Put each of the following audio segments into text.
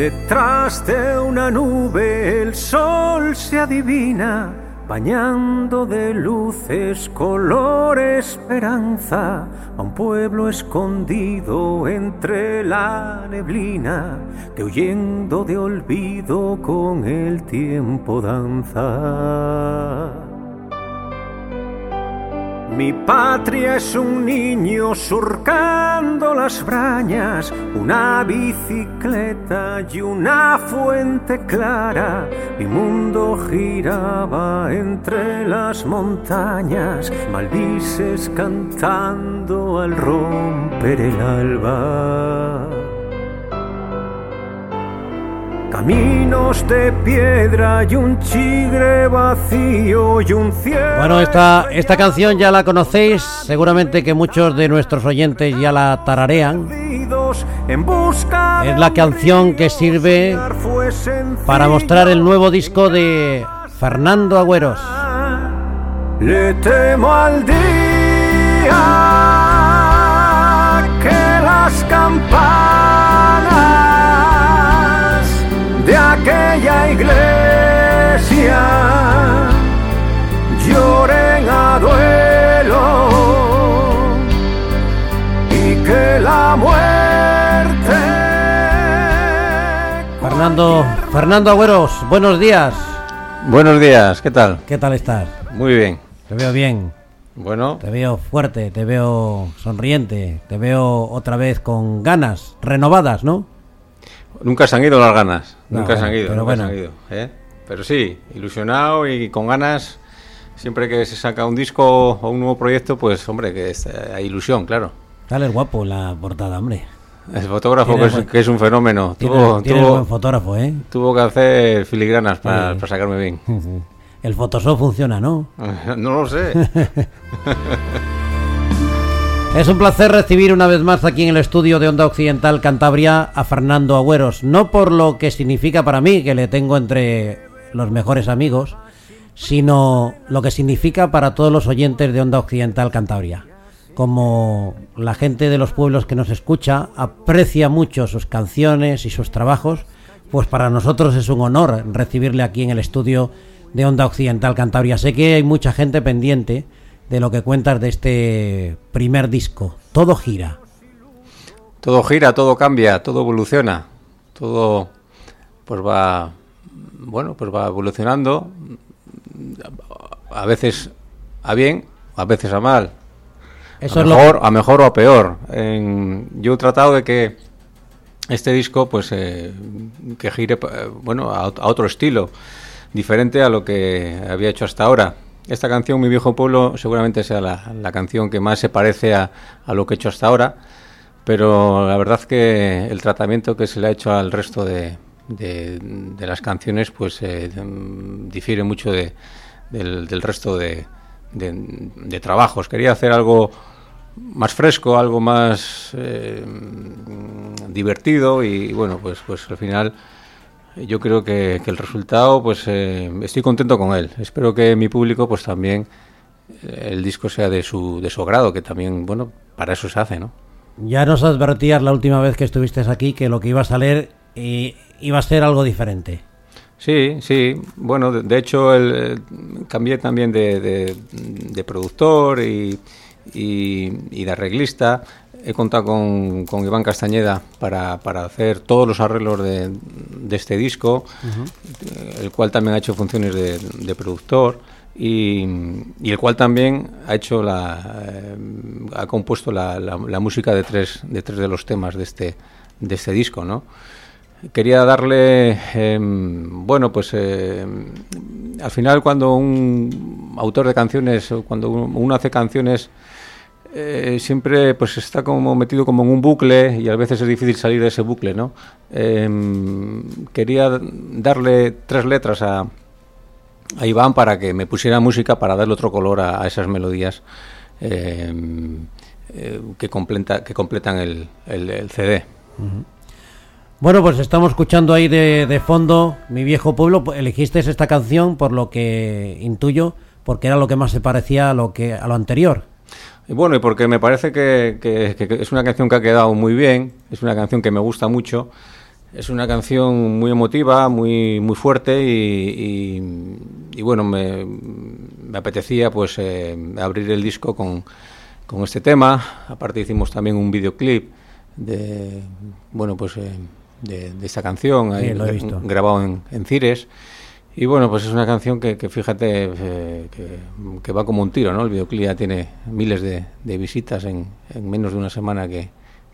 Detrás de una nube el sol se adivina, bañando de luces color esperanza a un pueblo escondido entre la neblina que huyendo de olvido con el tiempo danza. Mi patria es un niño surcando las brañas, una bicicleta y una fuente clara. Mi mundo giraba entre las montañas, maldices cantando al romper el alba. Caminos de piedra y un chigre vacío y un cielo. Bueno, esta, esta canción ya la conocéis, seguramente que muchos de nuestros oyentes ya la tararean. Es la canción que sirve para mostrar el nuevo disco de Fernando Agüeros. Le temo al día que las campanas iglesia lloren a duelo y que la muerte Fernando, Fernando Agüeros, buenos días. Buenos días, ¿qué tal? ¿Qué tal estás? Muy bien. Te veo bien, Bueno, te veo fuerte, te veo sonriente, te veo otra vez con ganas renovadas, ¿no? nunca se han ido las ganas. No, nunca se han ido, pero nunca se bueno. han ido. ¿eh? Pero sí, ilusionado y con ganas. Siempre que se saca un disco o un nuevo proyecto, pues hombre, que es, eh, hay ilusión, claro. Sales guapo en la portada, hombre. El fotógrafo, que es, buen- que es un fenómeno, Tienes, tuvo, tuvo, buen fotógrafo, ¿eh? tuvo que hacer filigranas para, para sacarme bien. El Photoshop funciona, ¿no? no lo sé. Es un placer recibir una vez más aquí en el estudio de Onda Occidental Cantabria a Fernando Agüeros. No por lo que significa para mí, que le tengo entre los mejores amigos, sino lo que significa para todos los oyentes de Onda Occidental Cantabria. Como la gente de los pueblos que nos escucha aprecia mucho sus canciones y sus trabajos, pues para nosotros es un honor recibirle aquí en el estudio de Onda Occidental Cantabria. Sé que hay mucha gente pendiente de lo que cuentas de este primer disco. Todo gira. todo gira, todo cambia, todo evoluciona, todo pues va bueno, pues va evolucionando a veces a bien, a veces a mal. Eso a es lo mejor, a mejor o a peor. En- yo he tratado de que este disco pues eh, que gire eh, bueno a otro estilo, diferente a lo que había hecho hasta ahora. Esta canción, Mi viejo pueblo, seguramente sea la, la canción que más se parece a, a lo que he hecho hasta ahora, pero la verdad que el tratamiento que se le ha hecho al resto de, de- las canciones pues eh, difiere mucho de, del, resto de, trabajos. Quería hacer algo más fresco, algo más eh, divertido y, bueno, pues, pues al final yo creo que, que el resultado, pues eh, estoy contento con él. Espero que mi público, pues también eh, el disco sea de su, de su grado, que también, bueno, para eso se hace, ¿no? Ya nos advertías la última vez que estuviste aquí que lo que iba a salir eh, iba a ser algo diferente. Sí, sí. Bueno, de, de hecho, el, eh, cambié también de, de- de productor y, y- y de arreglista. He contado con, con Iván Castañeda para, para hacer todos los arreglos de, de este disco, eh, el cual también ha hecho funciones de, de productor y, y el cual también ha hecho la, eh, ha compuesto la, la- la música de tres, de tres de los temas de este, de este disco, ¿no? quería darle, em, bueno, pues em, al final cuando un autor de canciones, cuando uno hace canciones, eh, siempre pues está como metido como en un bucle y a veces es difícil salir de ese bucle, ¿no? Em, quería darle tres letras a, Iván para que me pusiera música para darle otro color a, esas melodías em, eh, que, completa, que completan el, el- el CD. Bueno, pues estamos escuchando ahí de, de fondo Mi viejo pueblo. Pues Elegiste esta canción por lo que intuyo, porque era lo que más se parecía a lo que a lo anterior. Y bueno, y porque me parece que, que- que- que es una canción que ha quedado muy bien, es una canción que me gusta mucho, Es una canción muy emotiva, muy, muy fuerte y, y, bueno, me, me, apetecía pues eh, abrir el disco con, con, este tema. Aparte hicimos también un videoclip de, bueno, pues, eh, de, de, esta canción, Sí, ahí, lo he visto. grabado en, en Cires. Y bueno, pues es una canción que, que fíjate eh, que, que va como un tiro, ¿no? El videoclip ya tiene miles de, de visitas en, en menos de una semana que,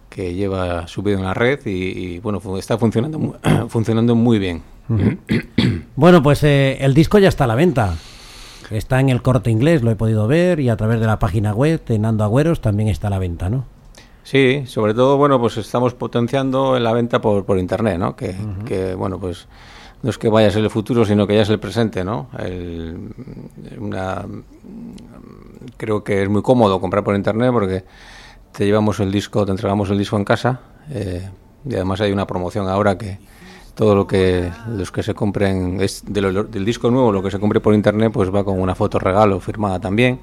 que lleva subido en la red y, y, bueno, está funcionando, mu- funcionando muy bien. Bueno, pues eh, el disco ya está a la venta. Está en el corte inglés, lo he podido ver, y a través de la página web de Nando Agüeros también está a la venta, ¿no? Sí, sobre todo, bueno, pues estamos potenciando la venta por, por internet, ¿no? Que, que, bueno, pues no es que vaya a ser el futuro, sino que ya es el presente, ¿no? El- una, creo que es muy cómodo comprar por internet porque te llevamos el disco, te entregamos el disco en casa eh, y además hay una promoción ahora que todo lo que los que se compren es de lo- del disco nuevo, lo que se compre por internet, pues va con una foto regalo firmada también.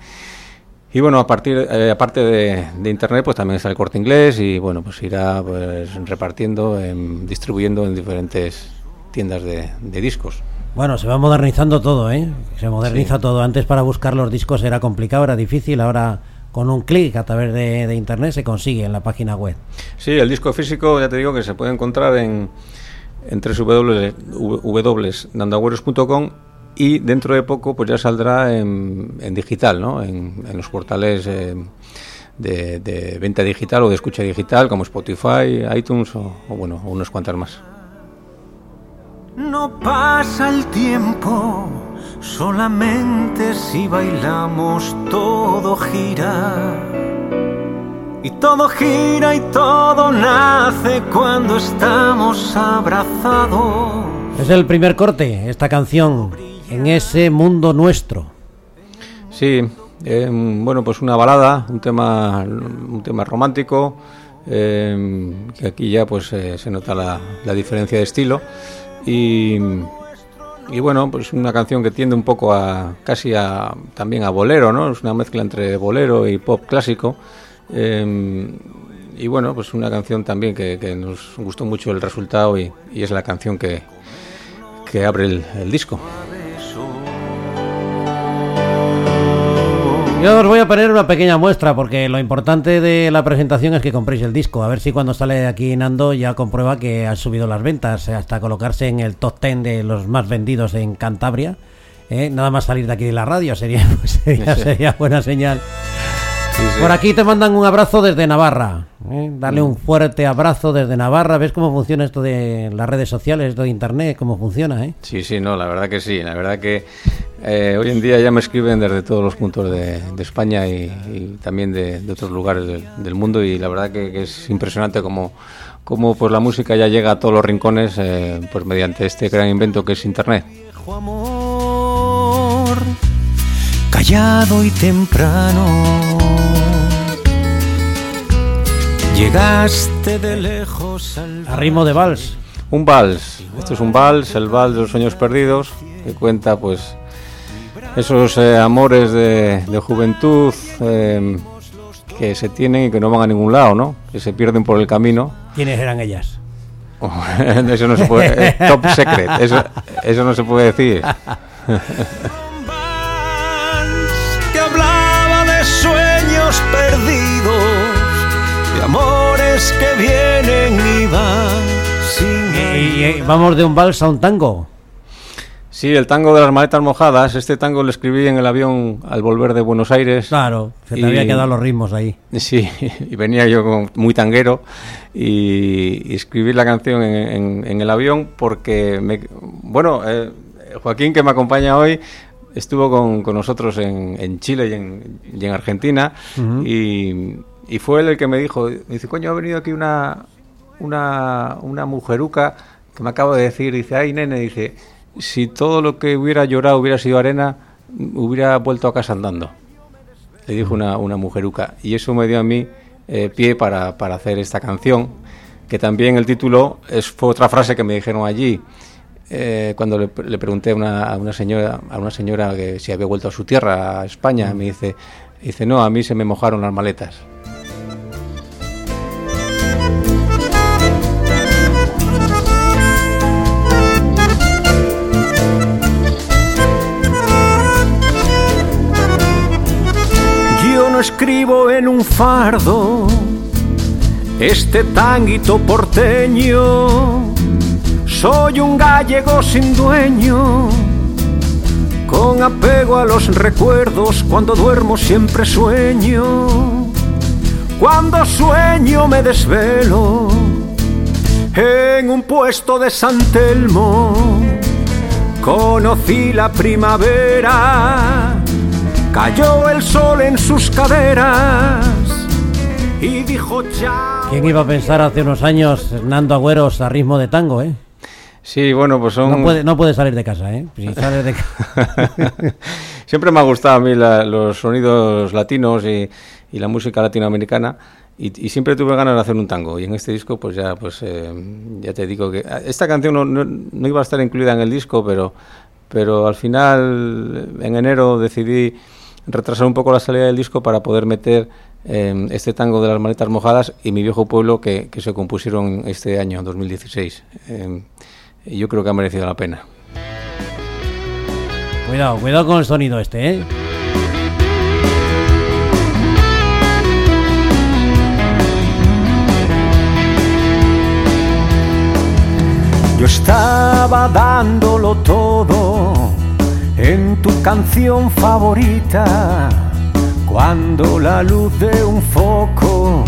Y bueno, a partir, eh, aparte de, de internet, pues también está el corte inglés y bueno, pues irá pues repartiendo, em, distribuyendo en diferentes tiendas de, de discos. Bueno, se va modernizando todo, ¿eh? Se moderniza todo. Antes para buscar los discos era complicado, era difícil, ahora con un clic a través de, de internet se consigue en la página web. Sí, el disco físico, ya te digo que se puede encontrar en, en y dentro de poco pues ya saldrá en, en digital, ¿no? En, en los portales eh, de, de venta digital o de escucha digital como Spotify, iTunes o, o bueno, unas cuantas más. No pasa el tiempo, solamente si bailamos todo gira. Y todo gira y todo nace cuando estamos abrazados. Es el primer corte, esta canción, en ese mundo nuestro. Sí, eh, bueno, pues una balada, un tema, un tema romántico, eh, que aquí ya pues eh, se nota la, la diferencia de estilo y, y bueno, pues una canción que tiende un poco a casi a también a bolero, ¿no? Es una mezcla entre bolero y pop clásico. eh, y bueno, pues una canción también que, nos gustó mucho el resultado y, es la canción que, que abre el disco. Yo os voy a poner una pequeña muestra porque lo importante de la presentación es que compréis el disco. A ver si cuando sale aquí Nando ya comprueba que han subido las ventas eh, hasta colocarse en el top 10 de los más vendidos en Cantabria. Eh, Nada más salir de aquí de la radio sería, pues, sería, sería buena señal. Por aquí te mandan un abrazo desde Navarra. ¿eh? Darle un fuerte abrazo desde Navarra. ¿Ves cómo funciona esto de las redes sociales, esto de internet? ¿Cómo funciona? ¿eh? Sí, sí, no, la verdad que sí. La verdad que eh, hoy en día ya me escriben desde todos los puntos de, de España y, y también de, de otros lugares del, del mundo y la verdad que, que es impresionante como, como pues la música ya llega a todos los rincones eh, pues mediante este gran invento que es Internet. Viejo amor, callado y temprano. Llegaste de lejos al A ritmo de vals. Un vals, esto es un vals, el vals de los sueños perdidos, que cuenta pues esos eh, amores de, de juventud eh, que se tienen y que no van a ningún lado, ¿no? Que se pierden por el camino. ¿Quiénes eran ellas? eso no se puede, eh, top secret, eso, eso no se puede decir. de amores que vienen y van sin Y, eh, vamos de un vals a un tango. Sí, el tango de las maletas mojadas, este tango lo escribí en el avión al volver de Buenos Aires. Claro, se te Y- había quedado los ritmos ahí. Sí, y venía yo muy tanguero y, y escribí la canción en, en- en el avión porque, me, bueno, eh, Joaquín que me acompaña hoy estuvo con, con nosotros en, en Chile y en, y en Argentina y, y fue él el que me dijo, me dice, coño, ha venido aquí una, una, mujeruca que me acaba de decir, dice, ay nene, dice, si todo lo que hubiera llorado hubiera sido arena, hubiera vuelto a casa andando le dijo una, una mujeruca. Y eso me dio a mí eh, pie para, para hacer esta canción, que también el título es, fue otra frase que me dijeron allí. eh, cuando le, le pregunté a una, a una señora a una señora que si había vuelto a su tierra, a España, me dice, dice no, a mí se me mojaron las maletas. Escribo en un fardo este tanguito porteño. Soy un gallego sin dueño, con apego a los recuerdos. Cuando duermo siempre sueño. Cuando sueño me desvelo en un puesto de San Telmo. Conocí la primavera, cayó el sol en sus caderas y dijo chao. ¿Quién iba a pensar hace unos años Hernando Agüeros a ritmo de tango, eh? Sí, bueno, pues son... No puede, no puede salir de casa, ¿eh? Si sale de Siempre me ha gustado a mí la- los sonidos latinos y, y la música latinoamericana y, y siempre tuve ganas de hacer un tango y en este disco pues ya pues eh, ya te digo que esta canción no, no- no iba a estar incluida en el disco pero pero al final en enero decidí retrasar un poco la salida del disco para poder meter eh, este tango de las maletas mojadas y mi viejo pueblo que, que se compusieron este año 2016 Eh, y yo creo que ha merecido la pena. Cuidado, cuidado con el sonido este, ¿eh? Yo estaba dándolo todo en tu canción favorita, cuando la luz de un foco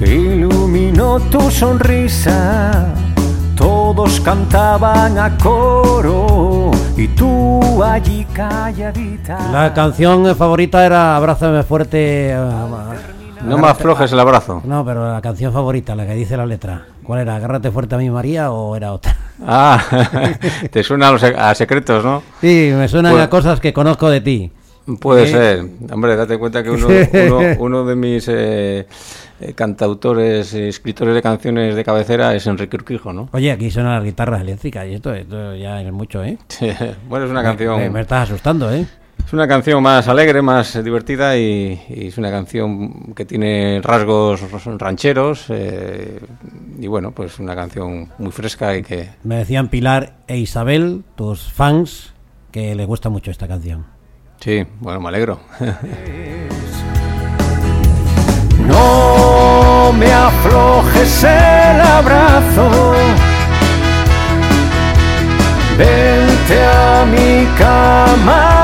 iluminó tu sonrisa. Todos cantaban a coro y tú allí calladita. La canción favorita era Abrázame fuerte. eh, no me aflojes el abrazo No, pero la canción favorita, la que dice la letra. ¿Cuál era? ¿Agárrate fuerte a mi María o era otra? Ah, te suena a, los a secretos, ¿no? Sí, me suenan Pues- a cosas que conozco de ti. Puede Sí. ser. Hombre, date cuenta que uno, uno, uno de mis eh, eh, cantautores, eh, escritores de canciones de cabecera es Enrique Urquijo, ¿no? Oye, aquí suenan las guitarras eléctricas y esto, esto ya es mucho, ¿eh? bueno, es una canción... Me, me estás asustando, ¿eh? Es una canción más alegre, más divertida y, y es una canción que tiene rasgos rancheros eh, y bueno, pues una canción muy fresca y que Me decían Pilar e Isabel, tus fans, que les gusta mucho esta canción. sí, bueno, me alegro. No me aflojes el abrazo. Vente a mi cama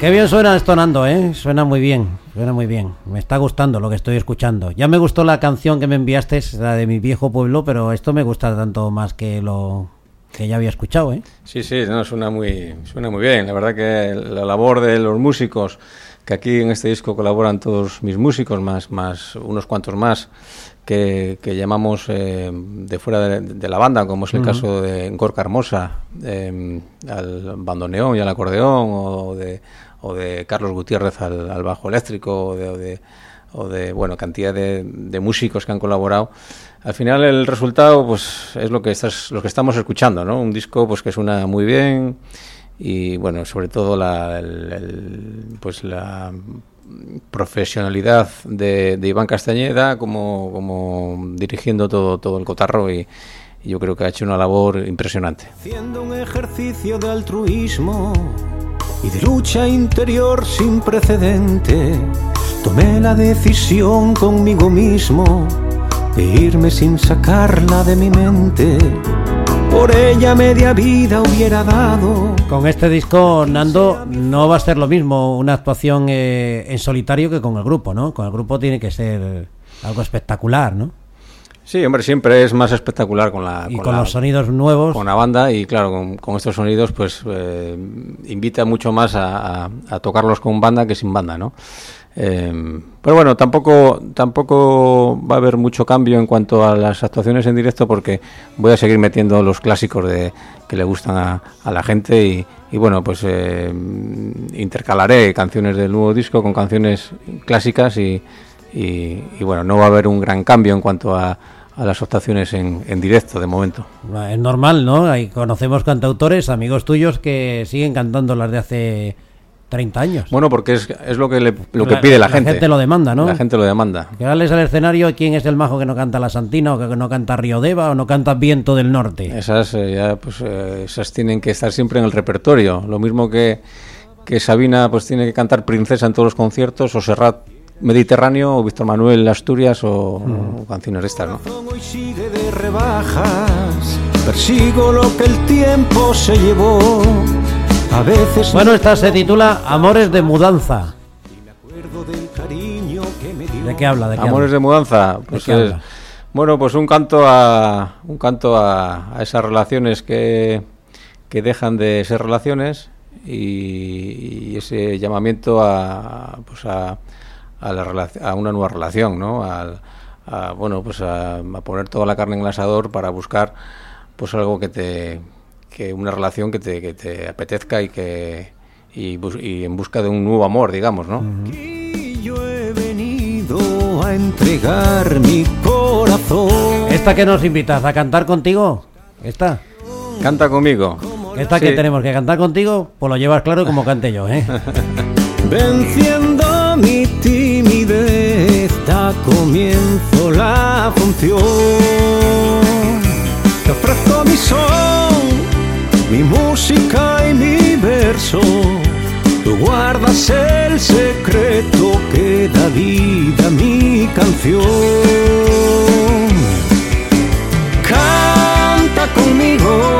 Qué bien suena esto, Nando, ¿eh? Suena muy bien, suena muy bien. Me está gustando lo que estoy escuchando. Ya me gustó la canción que me enviaste, la de mi viejo pueblo, pero esto me gusta tanto más que lo que ya había escuchado, ¿eh? Sí, sí, no, suena muy, suena muy bien. La verdad que la labor de los músicos, que aquí en este disco colaboran todos mis músicos, más, más unos cuantos más, que, que llamamos eh, de fuera de, de la banda, como es el caso de Gorka Hermosa, eh, al bandoneón y al acordeón, o de, o de Carlos Gutiérrez al, al bajo eléctrico, o de, o de, o de, bueno, cantidad de, de músicos que han colaborado. Al final el resultado pues es lo que estás, lo que estamos escuchando, ¿no? Un disco pues que suena muy bien y bueno, sobre todo la el- el, pues la profesionalidad de, de Iván Castañeda como, como dirigiendo todo, todo el cotarro y, y yo creo que ha hecho una labor impresionante. Haciendo un ejercicio de altruismo y de lucha interior sin precedente, tomé la decisión conmigo mismo de irme sin sacarla de mi mente. Por ella media vida hubiera dado. Con este disco, Nando, no va a ser lo mismo una actuación eh, en solitario que con el grupo, ¿no? Con el grupo tiene que ser algo espectacular, ¿no? Sí, hombre, siempre es más espectacular con la, Y con, la- los sonidos nuevos. con la banda y claro, con, con estos sonidos pues eh, invita mucho más a, a- a tocarlos con banda que sin banda, ¿no? Eh, pero bueno, tampoco tampoco va a haber mucho cambio en cuanto a las actuaciones en directo porque voy a seguir metiendo los clásicos de que le gustan a, a la gente y, y bueno, pues eh, intercalaré canciones del nuevo disco con canciones clásicas y, y- bueno, no va a haber un gran cambio en cuanto a, a las actuaciones en, en directo de momento. Es normal, ¿no? Conocemos cantautores, amigos tuyos, que siguen cantando las de hace 30 años. Bueno, porque es, es lo que le- lo que La- pide la, la gente. gente lo demanda, ¿no? La gente lo demanda. Que al escenario quién es el majo que no canta La Santina o que no canta Río Deva o no canta Viento del Norte. Esas eh, ya, pues, eh, esas tienen que estar siempre en el repertorio. Lo mismo que, que Sabina pues tiene que cantar princesa en todos los conciertos, o Serrat Mediterráneo, o Víctor Manuel Asturias, o, o canciones de estas, ¿no? Hoy sigue de rebajas, persigo lo que el tiempo se llevó. A veces Bueno, esta se titula Amores de mudanza. me acuerdo del cariño que me dio. ¿De qué habla? ¿De qué Amores de mudanza, pues qué es- habla? bueno, pues un canto a un canto a, a esas relaciones que, que dejan de ser relaciones y, y ese llamamiento a pues a, a la a una nueva relación, ¿no? Al- a, bueno, pues a, a poner toda la carne en el asador para buscar pues algo que te que una relación que te, que te apetezca y que y, bus- y en busca de un nuevo amor, digamos, ¿no? Yo he venido a entregar mi corazón. ¿Esta que nos invitas a cantar contigo? ¿Esta? Canta conmigo. ¿Esta Sí. que tenemos que cantar contigo? Pues lo llevas claro como cante yo, ¿eh? Venciendo mi timidez, da comienzo la función. Te ofrezco mi son, mi música y mi verso. Tú guardas el secreto que da vida a mi canción. Canta conmigo,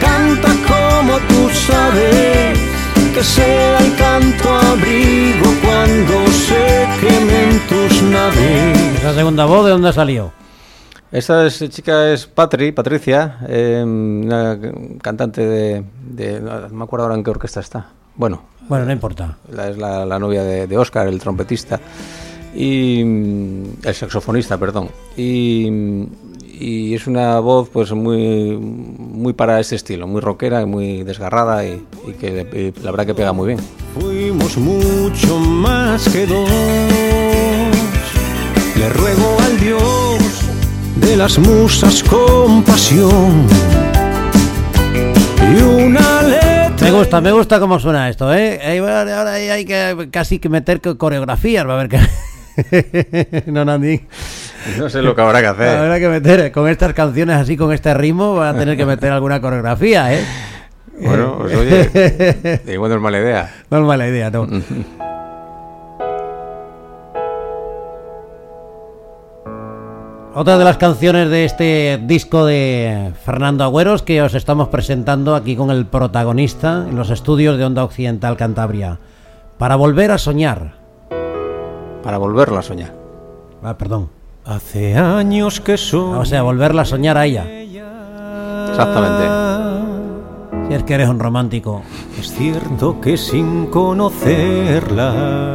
canta como tú sabes, que sea el canto abrigo cuando se quemen tus naves. Esa segunda voz, ¿de dónde salió? Esta es- chica es Patri, Patricia, eh, una cantante de, de- No me acuerdo ahora en qué orquesta está. Bueno, Bueno, no importa. la- es la, la novia de, de Oscar, el trompetista. Y. El saxofonista, perdón. Y. y es una voz pues muy muy para este estilo, muy rockera y muy desgarrada y, y que y la verdad que pega muy bien. Fuimos mucho más que dos. Le ruego al Dios de las musas compasión y una letra. Me gusta, me gusta cómo suena esto, ¿eh? Ahora hay hay que casi que meter co- coreografías, va a haber que... no, Nandi. No sé lo que habrá que hacer. Habrá que meter con estas canciones así, con este ritmo, van a tener que meter alguna coreografía, ¿eh? Bueno, pues oye, igual no es mala idea. No es mala idea, no. Otra de las canciones de este disco de Fernando Agüeros que os estamos presentando aquí con el protagonista en los estudios de Onda Occidental Cantabria. Para volver a soñar. Para volverlo a soñar. Ah, perdón. Hace años que soy. O sea, volverla a soñar a ella. Exactamente. Si es que eres un romántico. Es cierto que sin conocerla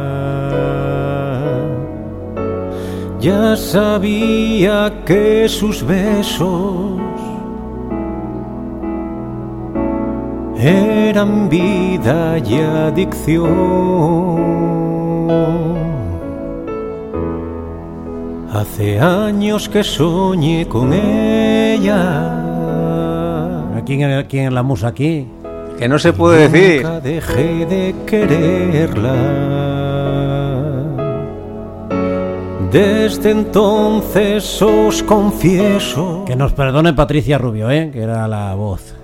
ya sabía que sus besos eran vida y adicción. Hace años que soñé con ella. ¿Quién es, quién la musa aquí? Que no se puede decir. Nunca dejé de quererla. Desde entonces os confieso Que nos perdone Patricia Rubio, ¿eh? Que era la voz.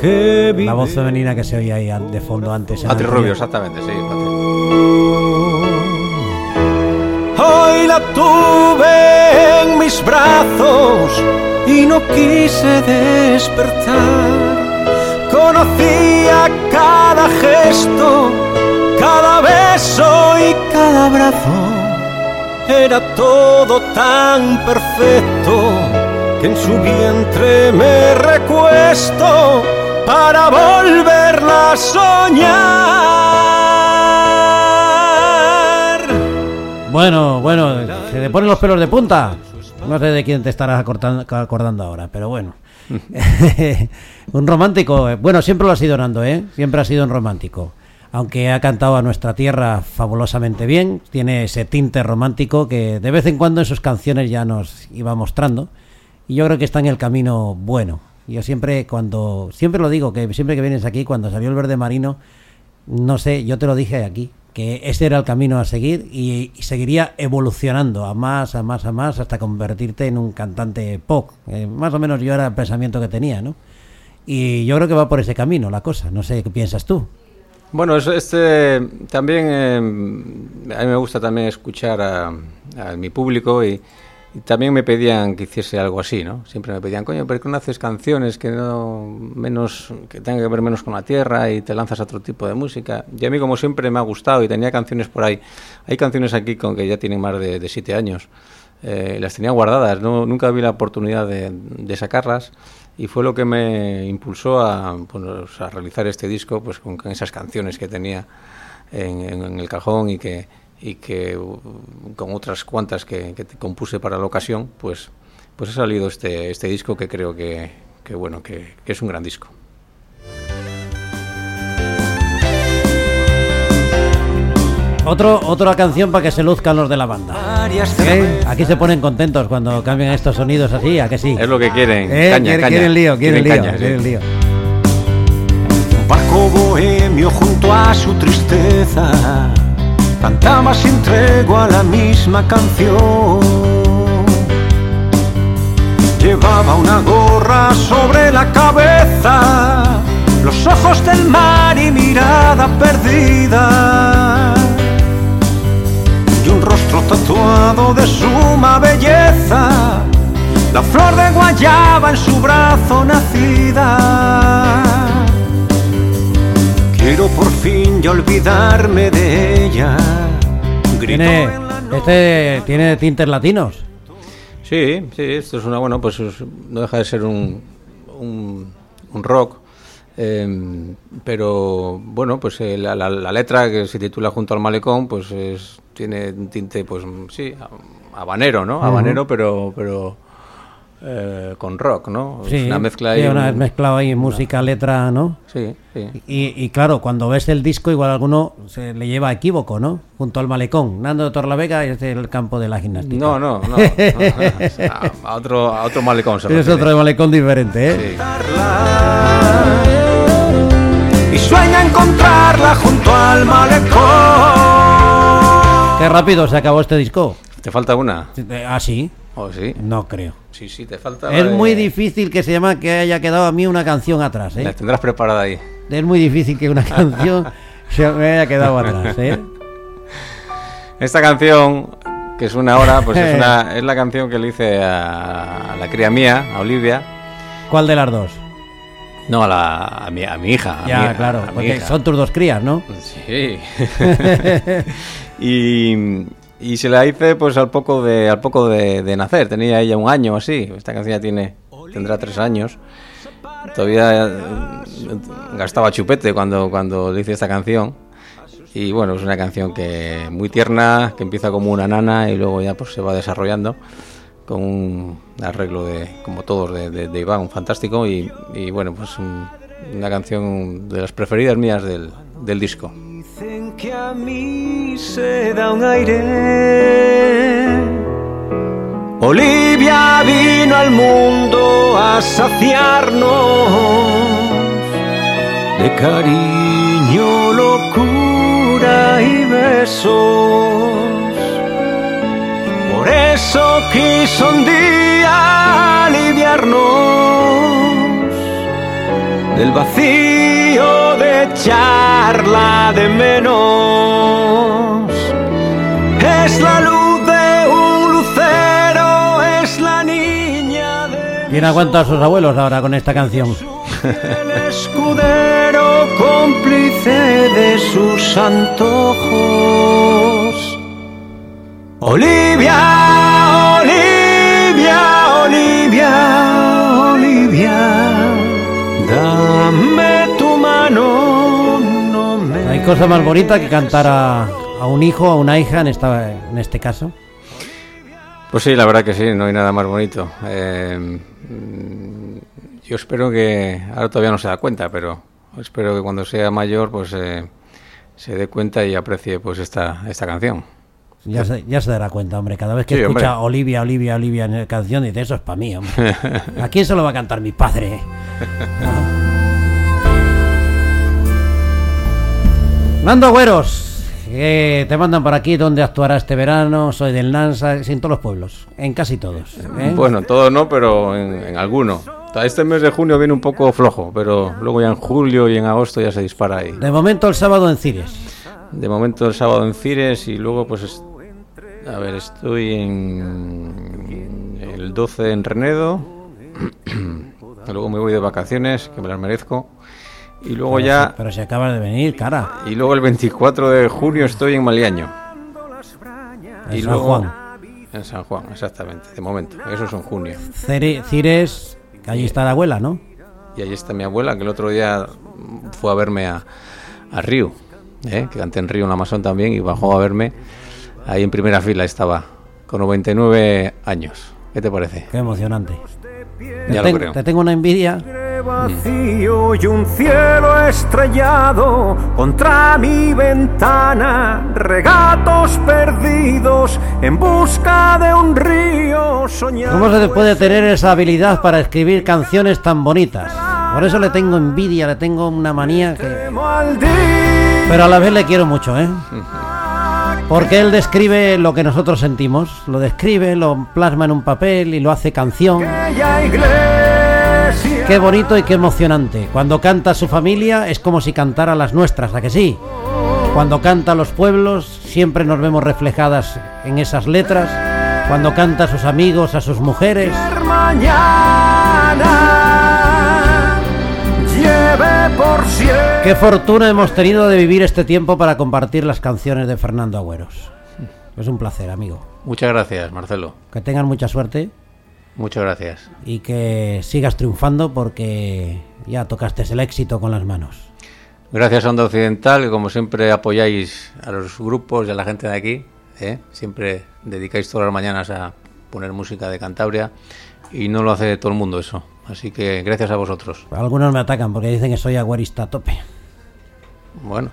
que La voz femenina que se oía ahí de fondo antes. Patri. Rubio, exactamente, sí, Patri. Hoy la tuve en mis brazos y no quise despertar. Conocía cada gesto, cada beso y cada abrazo. Era todo tan perfecto que en su vientre me recuesto para volverla a soñar. Bueno, bueno, se te ponen los pelos de punta. No sé de quién te estarás acordando ahora, pero bueno. un romántico, eh, bueno, siempre lo ha sido Nando, ¿eh? Siempre ha sido un romántico. Aunque ha cantado a nuestra tierra fabulosamente bien, tiene ese tinte romántico que de vez en cuando en sus canciones ya nos iba mostrando. Y yo creo que está en el camino bueno. Yo siempre, cuando, siempre lo digo, que siempre que vienes aquí, cuando salió el verde marino, no sé, yo te lo dije aquí, que ese era el camino a seguir y, seguiría evolucionando a más, a más, a más, hasta convertirte en un cantante pop. Más o menos yo era el pensamiento que tenía, ¿no? Y yo creo que va por ese camino la cosa, no sé qué piensas tú. Bueno, es- este también eh, a mí me gusta también escuchar a, a mi público y, también me pedían que hiciese algo así, ¿no? Siempre me pedían, coño, ¿por qué no haces canciones que no menos que tengan que ver menos con la tierra y te lanzas a otro tipo de música? Y a mí como siempre me ha gustado y tenía canciones por ahí. Hay canciones aquí con que ya tienen más de, de siete años. Eh, las tenía guardadas, no, nunca vi la oportunidad de sacarlas y fue lo que me impulsó a, pues, a realizar este disco pues con, esas canciones que tenía en, el cajón y que, y que uh, con otras cuantas que, que compuse para la ocasión pues, pues ha salido este, este disco que creo que, que bueno que es un gran disco. Otro, otra canción para que se luzcan los de la banda. ¿Eh? Aquí se ponen contentos cuando cambian estos sonidos así, ¿a que sí? Es lo que quieren, ¿Eh? caña, Quieren- caña. quieren lío, quieren, lío, caña, sí. quieren lío. Un barco bohemio junto a su tristeza cantaba sin tregua la misma canción. Llevaba una gorra sobre la cabeza, los ojos del mar y mirada perdida. Rostro tatuado de suma belleza, la flor de guayaba en su brazo nacida. Quiero por fin ya olvidarme de ella. Tiene, este tiene tintes latinos. Sí, sí, esto es una, bueno, pues es- no deja de ser un, un, un rock, eh, pero bueno, pues eh, la, la- la letra que se titula Junto al malecón, pues es- tiene un tinte, pues sí, habanero, ¿no? Habanero, pero, pero eh, con rock, ¿no? Sí, una mezcla sí, ahí. una un- vez mezclado ahí música, letra, ¿no? Sí, sí. Y, y claro, cuando ves el disco, igual alguno se le lleva a equívoco, ¿no? Junto al malecón. Nando de Torlavega es el campo de la gimnástica. No, no, no. a, a otro, a otro malecón se Es otro malecón diferente, ¿eh? Sí. Y sueña encontrarla junto al malecón. Qué rápido se acabó este disco. ¿Te falta una? ¿Ah, sí? ¿O sí? No creo. Sí, sí, te falta. la Es de- muy difícil que se llama que haya quedado a mí una canción atrás, La ¿eh? tendrás preparada ahí. Es muy difícil que una canción se me haya quedado atrás, ¿eh? Esta canción, que suena ahora, pues es, una, es la canción que le hice a, a la cría mía, a Olivia. ¿Cuál de las dos? No, a, la, a, mi, a mi hija. ya, mi- claro, porque hija. son tus dos crías, ¿no? Sí. Y, y se la hice pues al poco de al poco de, nacer. Tenía ella un año así. Esta canción ya tiene tendrá tres años. Todavía eh, gastaba chupete cuando cuando le hice esta canción. Y bueno, es una canción que muy tierna, que empieza como una nana y luego ya pues se va desarrollando con un arreglo de como todos de, de, de Iván, fantástico y, y bueno, pues un- una canción de las preferidas mías del, del disco. Que a mí se da un aire. Olivia vino al mundo a saciarnos de cariño, locura y besos. Por eso quiso un día aliviarnos del vacío de echarla de menos. Es la luz de un lucero, es la niña de ¿Quién aguanta a sus abuelos ahora con esta canción? el escudero cómplice de sus antojos. Olivia, Olivia, Olivia, Olivia, dame tu mano, no me... Hay cosa más bonita que cantar a, a un hijo, a una hija en, esta, en este caso. Pues sí, la verdad que sí, no hay nada más bonito. Eh, yo espero que, ahora todavía no se da cuenta, pero espero que cuando sea mayor pues eh, se dé cuenta y aprecie pues esta, esta canción. Ya se, ya se dará cuenta, hombre. Cada vez que Sí, escucha hombre. Olivia, Olivia, Olivia en la canción, dice, eso es para mí, hombre. ¿A quién se lo va a cantar mi padre? ¿No? Nando Agüeros, te mandan por aquí donde actuará este verano. Soy del Nansa, en todos los pueblos, en casi todos. ¿eh? Bueno, todo no, pero en, en alguno. Este mes de junio viene un poco flojo, pero luego ya en julio y en agosto ya se dispara ahí. De momento el sábado en Cires. De momento el sábado en Cires y luego pues... A ver, estoy en el 12 en Renedo. luego me voy de vacaciones, que me las merezco. Y luego ya... pero si acabas de venir, cara. Y luego el 24 de junio estoy en Maliaño. En y San Juan. En San Juan, exactamente, de momento. Eso es en junio. Cires, que allí está la abuela, ¿no? Y allí está mi abuela, que el otro día fue a verme a, a Río, ¿eh? que canté en Río en Amazon también, y bajó a verme. Ahí en primera fila estaba, con 99 años. ¿Qué te parece? Qué emocionante. Ya te, lo creo. te tengo una envidia vacío y un cielo estrellado contra mi ventana, regatos perdidos en busca de un río soñado. ¿Cómo se puede tener esa habilidad para escribir canciones tan bonitas? Por eso le tengo envidia, le tengo una manía que... Pero a la vez le quiero mucho, ¿eh? Porque él describe lo que nosotros sentimos, lo describe, lo plasma en un papel y lo hace canción. Qué bonito y qué emocionante. Cuando canta su familia es como si cantara las nuestras, ¿a que sí? Cuando canta los pueblos siempre nos vemos reflejadas en esas letras. Cuando canta a sus amigos, a sus mujeres. Qué fortuna hemos tenido de vivir este tiempo para compartir las canciones de Fernando Agüeros. Es un placer, amigo. Muchas gracias, Marcelo. Que tengan mucha suerte. Muchas gracias. Y que sigas triunfando porque ya tocaste el éxito con las manos. Gracias Onda Occidental, que como siempre apoyáis a los grupos y a la gente de aquí. ¿eh? Siempre dedicáis todas las mañanas a poner música de Cantabria y no lo hace todo el mundo eso. Así que gracias a vosotros. Algunos me atacan porque dicen que soy agüerista a tope. Bueno,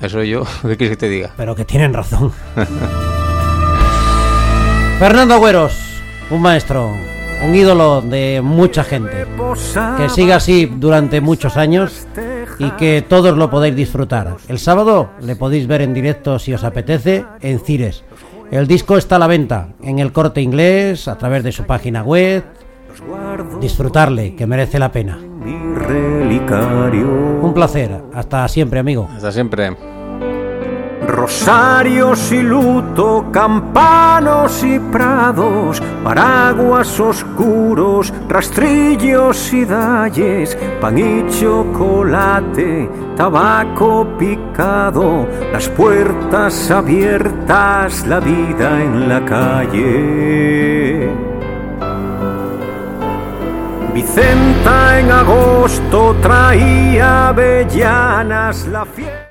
eso yo, ¿qué quieres que te diga? Pero que tienen razón. Fernando Agüeros, un maestro, un ídolo de mucha gente. Que siga así durante muchos años y que todos lo podéis disfrutar. El sábado le podéis ver en directo si os apetece en Cires. El disco está a la venta en el corte inglés, a través de su página web. Disfrutarle, que merece la pena. Un placer. Hasta siempre, amigo. Hasta siempre. Rosarios y luto, campanos y prados, paraguas oscuros, rastrillos y dalles, pan y chocolate, tabaco picado, las puertas abiertas, la vida en la calle. Vicenta en agosto traía avellanas la fiesta.